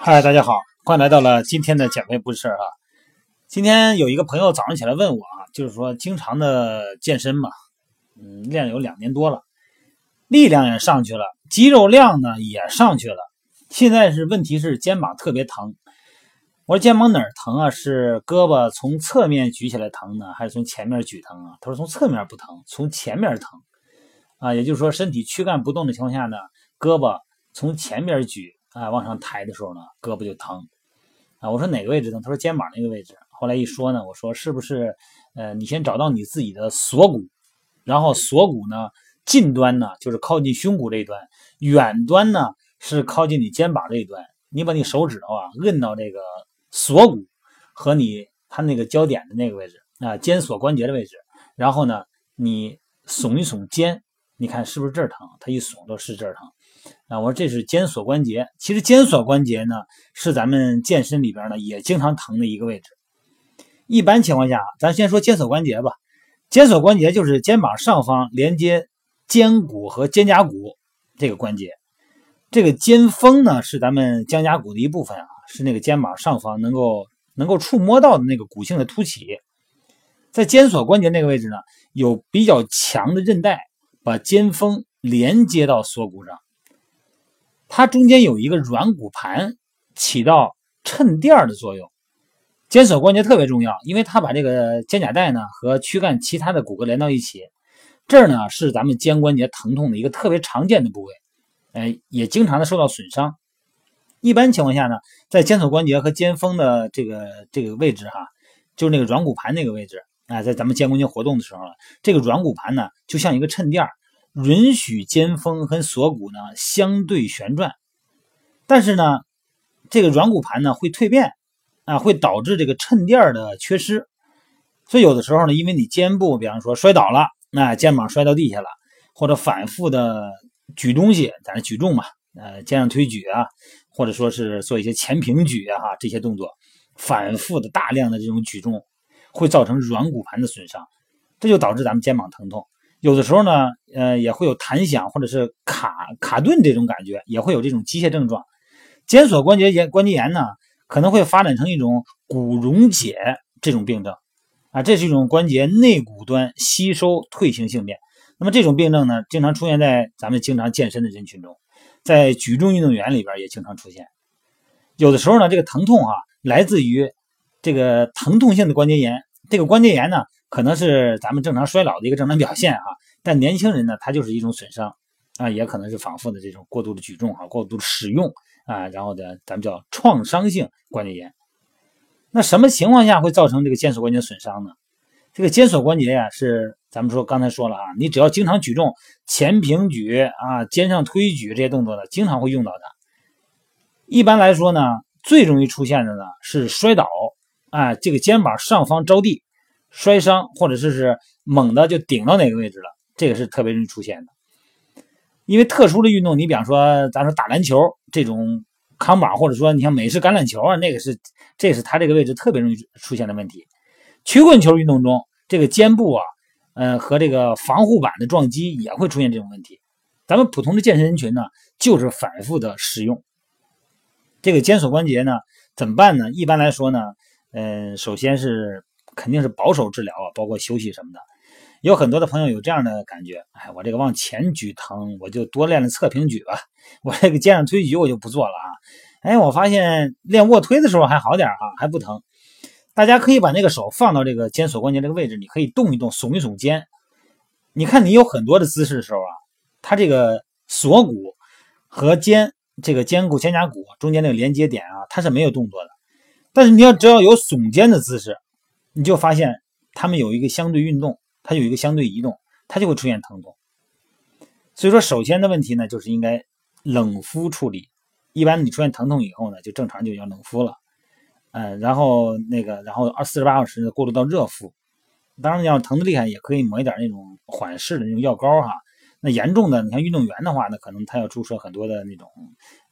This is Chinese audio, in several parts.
嗨，大家好，欢迎来到了今天的减肥不是事儿哈。今天有一个朋友早上起来问我啊，就是说经常的健身嘛，嗯，练了有两年多了，力量也上去了，肌肉量呢也上去了，现在是问题是肩膀特别疼。我说肩膀哪儿疼啊？是胳膊从侧面举起来疼呢，还是从前面举疼啊？他说从侧面不疼，从前面疼啊。也就是说身体躯干不动的情况下呢，胳膊从前面举。啊，往上抬的时候呢，胳膊就疼，啊，我说哪个位置疼？他说肩膀那个位置。后来一说呢，我说是不是，呃，你先找到你自己的锁骨，然后锁骨呢近端呢就是靠近胸骨这一端，远端呢是靠近你肩膀这一端。你把你手指头啊摁到这个锁骨和你它那个交点的那个位置啊，肩锁关节的位置，然后呢你耸一耸肩，你看是不是这儿疼？他一耸都是这儿疼。啊，我说这是肩锁关节，其实肩锁关节呢是咱们健身里边呢也经常疼的一个位置。一般情况下，咱先说肩锁关节吧。肩锁关节就是肩膀上方连接肩骨和肩胛骨这个关节。这个肩峰呢是咱们肩胛骨的一部分啊，是那个肩膀上方能够能够触摸到的那个骨性的凸起。在肩锁关节那个位置呢，有比较强的韧带把肩峰连接到锁骨上。它中间有一个软骨盘，起到衬垫的作用。肩锁关节特别重要，因为它把这个肩胛带呢和躯干其他的骨骼连到一起。这儿呢是咱们肩关节疼痛的一个特别常见的部位，哎，也经常的受到损伤。一般情况下呢，在肩锁关节和肩峰的这个这个位置哈，就是那个软骨盘那个位置啊，在咱们肩关节活动的时候，这个软骨盘呢就像一个衬垫儿。允许肩峰和锁骨呢相对旋转，但是呢，这个软骨盘呢会蜕变，啊，会导致这个衬垫的缺失。所以有的时候呢，因为你肩部，比方说摔倒了，那肩膀摔到地下了，或者反复的举东西，咱举重嘛，呃，肩上推举啊，或者说是做一些前平举啊，哈，这些动作，反复的大量的这种举重，会造成软骨盘的损伤，这就导致咱们肩膀疼痛。有的时候呢，呃，也会有弹响或者是卡卡顿这种感觉，也会有这种机械症状。肩锁关节炎关节炎呢，可能会发展成一种骨溶解这种病症，啊，这是一种关节内骨端吸收退行性变。那么这种病症呢，经常出现在咱们经常健身的人群中，在举重运动员里边也经常出现。有的时候呢，这个疼痛啊，来自于这个疼痛性的关节炎。这个关节炎呢。可能是咱们正常衰老的一个正常表现啊，但年轻人呢，他就是一种损伤啊，也可能是反复的这种过度的举重哈，过度的使用啊，然后呢，咱们叫创伤性关节炎。那什么情况下会造成这个肩锁关节损伤呢？这个肩锁关节呀，是咱们说刚才说了啊，你只要经常举重，前平举啊，肩上推举这些动作呢，经常会用到它。一般来说呢，最容易出现的呢是摔倒啊，这个肩膀上方着地。摔伤，或者是是猛的就顶到哪个位置了，这个是特别容易出现的。因为特殊的运动，你比方说咱说打篮球这种扛把，或者说你像美式橄榄球啊，那个是这是它这个位置特别容易出现的问题。曲棍球运动中，这个肩部啊，呃和这个防护板的撞击也会出现这种问题。咱们普通的健身人群呢，就是反复的使用这个肩锁关节呢，怎么办呢？一般来说呢，嗯，首先是。肯定是保守治疗啊，包括休息什么的。有很多的朋友有这样的感觉，哎，我这个往前举疼，我就多练练侧平举吧。我这个肩上推举我就不做了啊。哎，我发现练卧推的时候还好点啊，还不疼。大家可以把那个手放到这个肩锁关节这个位置，你可以动一动，耸一耸肩。你看你有很多的姿势的时候啊，它这个锁骨和肩这个肩骨、肩胛骨中间那个连接点啊，它是没有动作的。但是你要只要有耸肩的姿势。你就发现他们有一个相对运动，它有一个相对移动，它就会出现疼痛。所以说，首先的问题呢，就是应该冷敷处理。一般你出现疼痛以后呢，就正常就要冷敷了。嗯，然后那个，然后二四十八小时过渡到热敷。当然，要疼的厉害，也可以抹一点那种缓释的那种药膏哈。那严重的，你像运动员的话，那可能他要注射很多的那种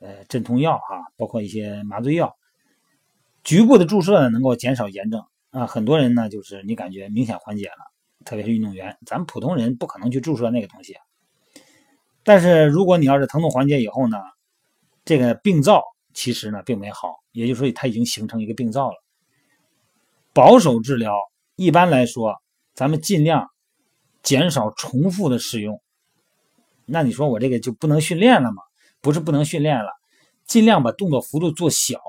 呃镇痛药哈，包括一些麻醉药。局部的注射呢，能够减少炎症。啊，很多人呢，就是你感觉明显缓解了，特别是运动员，咱们普通人不可能去注射那个东西。但是如果你要是疼痛缓解以后呢，这个病灶其实呢并没好，也就是说它已经形成一个病灶了。保守治疗一般来说，咱们尽量减少重复的使用。那你说我这个就不能训练了吗？不是不能训练了，尽量把动作幅度做小。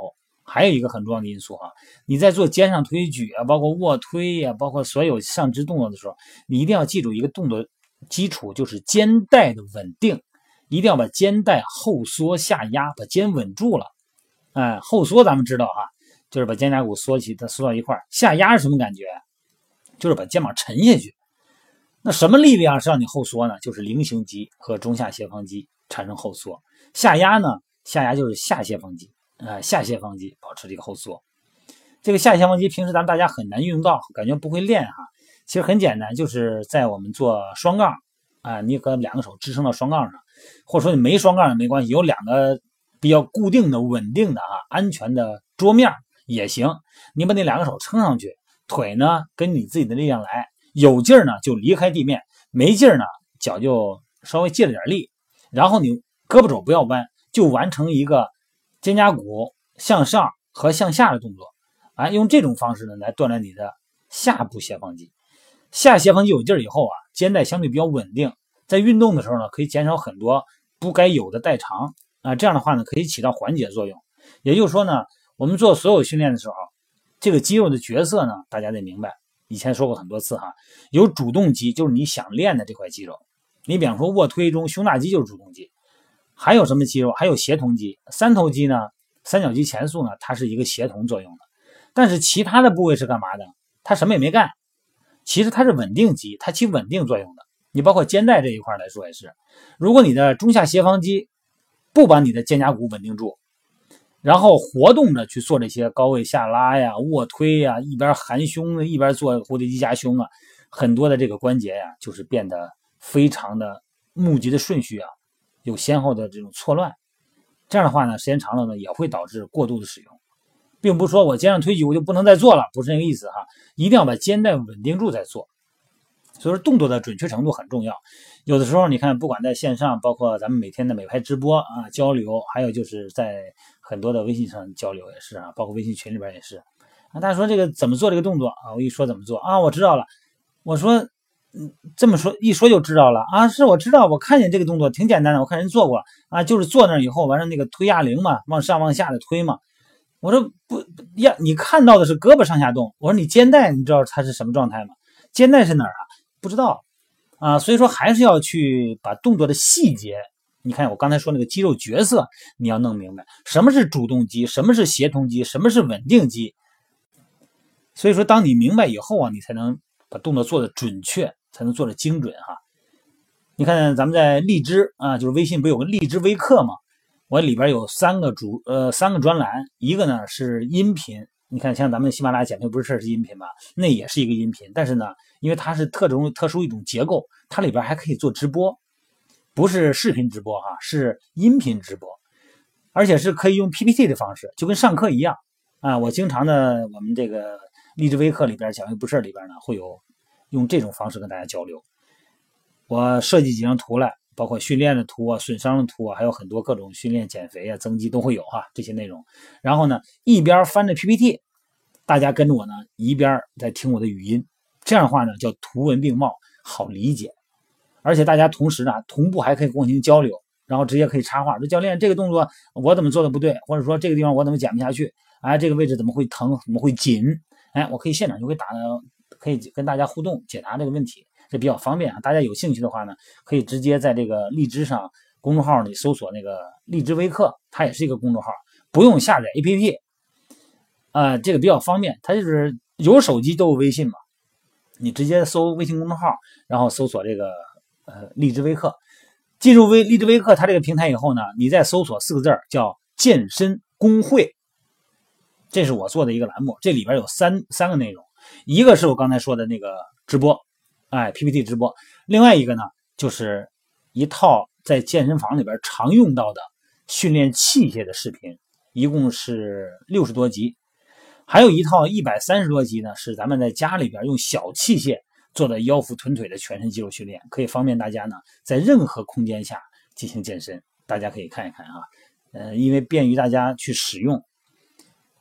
还有一个很重要的因素哈，你在做肩上推举啊，包括卧推呀，包括所有上肢动作的时候，你一定要记住一个动作基础，就是肩带的稳定，一定要把肩带后缩下压，把肩稳住了。哎，后缩咱们知道哈，就是把肩胛骨缩起，它缩到一块下压是什么感觉？就是把肩膀沉下去。那什么力量是让你后缩呢？就是菱形肌和中下斜方肌产生后缩。下压呢？下压就是下斜方肌。呃，下斜方肌保持这个后缩，这个下斜方肌平时咱们大家很难运用到，感觉不会练哈。其实很简单，就是在我们做双杠啊，你和两个手支撑到双杠上，或者说你没双杠也没关系，有两个比较固定的、稳定的啊、安全的桌面也行。你把那两个手撑上去，腿呢跟你自己的力量来，有劲儿呢就离开地面，没劲儿呢脚就稍微借了点力，然后你胳膊肘不要弯，就完成一个。肩胛骨向上和向下的动作，啊，用这种方式呢来锻炼你的下部斜方肌。下斜方肌有劲儿以后啊，肩带相对比较稳定，在运动的时候呢，可以减少很多不该有的代偿啊。这样的话呢，可以起到缓解作用。也就是说呢，我们做所有训练的时候，这个肌肉的角色呢，大家得明白。以前说过很多次哈，有主动肌，就是你想练的这块肌肉。你比方说卧推中，胸大肌就是主动肌。还有什么肌肉？还有协同肌、三头肌呢？三角肌前束呢？它是一个协同作用的。但是其他的部位是干嘛的？它什么也没干。其实它是稳定肌，它起稳定作用的。你包括肩带这一块来说也是。如果你的中下斜方肌不把你的肩胛骨稳定住，然后活动着去做这些高位下拉呀、卧推呀，一边含胸一边做蝴蝶肌夹胸啊，很多的这个关节呀，就是变得非常的募集的顺序啊。有先后的这种错乱，这样的话呢，时间长了呢，也会导致过度的使用，并不是说我肩上推举我就不能再做了，不是那个意思哈，一定要把肩带稳定住再做。所以说动作的准确程度很重要。有的时候你看，不管在线上，包括咱们每天的美拍直播啊交流，还有就是在很多的微信上交流也是啊，包括微信群里边也是啊。大家说这个怎么做这个动作啊？我一说怎么做啊，我知道了，我说。嗯，这么说一说就知道了啊！是我知道，我看见这个动作挺简单的，我看人做过啊，就是坐那以后完了那个推哑铃嘛，往上往下的推嘛。我说不呀，你看到的是胳膊上下动，我说你肩带你知道它是什么状态吗？肩带是哪儿啊？不知道啊，所以说还是要去把动作的细节，你看我刚才说那个肌肉角色，你要弄明白什么是主动肌，什么是协同肌，什么是稳定肌。所以说，当你明白以后啊，你才能把动作做的准确。才能做的精准哈。你看咱们在荔枝啊，就是微信不有个荔枝微课吗？我里边有三个主呃三个专栏，一个呢是音频。你看像咱们喜马拉雅减肥不是事是音频吧？那也是一个音频，但是呢，因为它是特种特殊一种结构，它里边还可以做直播，不是视频直播哈，是音频直播，而且是可以用 PPT 的方式，就跟上课一样啊。我经常的我们这个励志微课里边减肥不是里边呢会有。用这种方式跟大家交流，我设计几张图来，包括训练的图啊、损伤的图啊，还有很多各种训练、减肥啊、增肌都会有哈这些内容。然后呢，一边翻着 PPT，大家跟着我呢，一边在听我的语音，这样的话呢叫图文并茂，好理解。而且大家同时呢同步还可以跟我进行交流，然后直接可以插话说：“教练，这个动作我怎么做的不对？或者说这个地方我怎么减不下去？哎，这个位置怎么会疼？怎么会紧？哎，我可以现场就会打。”可以跟大家互动解答这个问题，这比较方便啊。大家有兴趣的话呢，可以直接在这个荔枝上公众号里搜索那个荔枝微课，它也是一个公众号，不用下载 APP，啊，这个比较方便。它就是有手机都有微信嘛，你直接搜微信公众号，然后搜索这个呃荔枝微课，进入微荔枝微课它这个平台以后呢，你再搜索四个字叫健身工会，这是我做的一个栏目，这里边有三三个内容。一个是我刚才说的那个直播，哎，PPT 直播。另外一个呢，就是一套在健身房里边常用到的训练器械的视频，一共是六十多集。还有一套一百三十多集呢，是咱们在家里边用小器械做的腰腹臀腿的全身肌肉训练，可以方便大家呢在任何空间下进行健身。大家可以看一看啊。呃，因为便于大家去使用。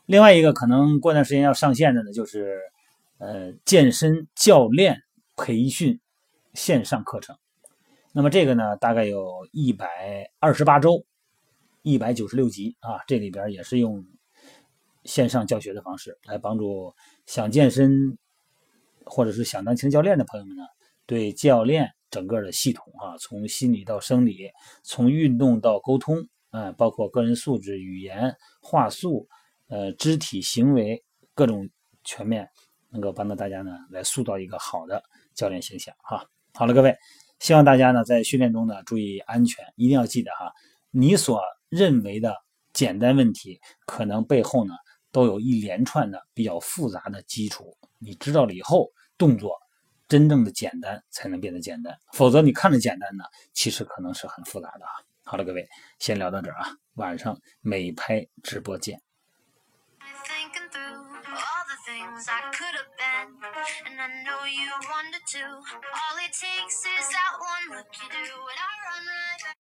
另外一个可能过段时间要上线的呢，就是呃健身教练培训线上课程。那么这个呢，大概有一百二十八周，一百九十六集啊，这里边也是用线上教学的方式来帮助想健身或者是想当轻教练的朋友们呢，对教练整个的系统啊，从心理到生理，从运动到沟通啊，包括个人素质、语言、话术、呃肢体行为各种全面，能够帮到大家呢，来塑造一个好的教练形象哈。好了，各位。希望大家呢在训练中呢注意安全，一定要记得哈，你所认为的简单问题，可能背后呢都有一连串的比较复杂的基础。你知道了以后，动作真正的简单才能变得简单，否则你看着简单呢，其实可能是很复杂的啊。好了，各位，先聊到这儿啊，晚上美拍直播见。And I know you wanted to. All it takes is that one look you do, and I run right back.